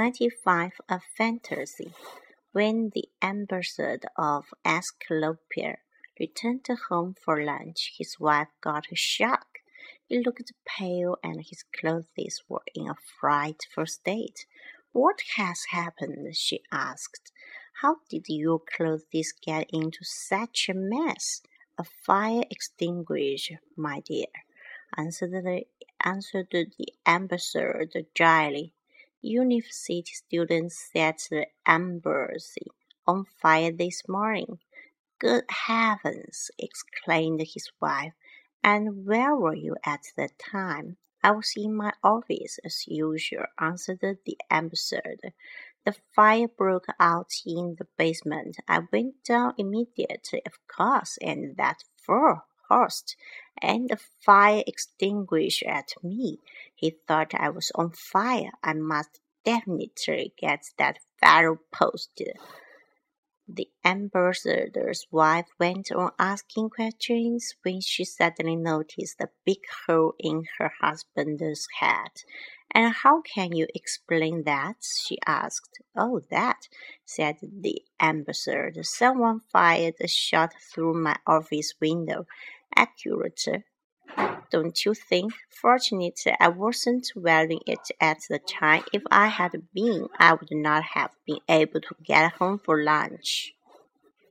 95. A Fantasy When the ambassador of Escalopia returned home for lunch, his wife got a shock. He looked pale and his clothes were in a frightful state. What has happened? she asked. How did your clothes get into such a mess? A fire extinguisher, my dear, answered the, answered the ambassador dryly. University students set the embassy on fire this morning. Good heavens! exclaimed his wife. And where were you at the time? I was in my office as usual, answered the ambassador. The fire broke out in the basement. I went down immediately, of course, and that first, and the fire extinguished at me. He thought I was on fire. I must definitely get that fellow posted. The ambassador's wife went on asking questions when she suddenly noticed a big hole in her husband's head. And how can you explain that? she asked. Oh, that, said the ambassador. Someone fired a shot through my office window. Accurate, don't you think? Fortunately, I wasn't wearing it at the time. If I had been, I would not have been able to get home for lunch.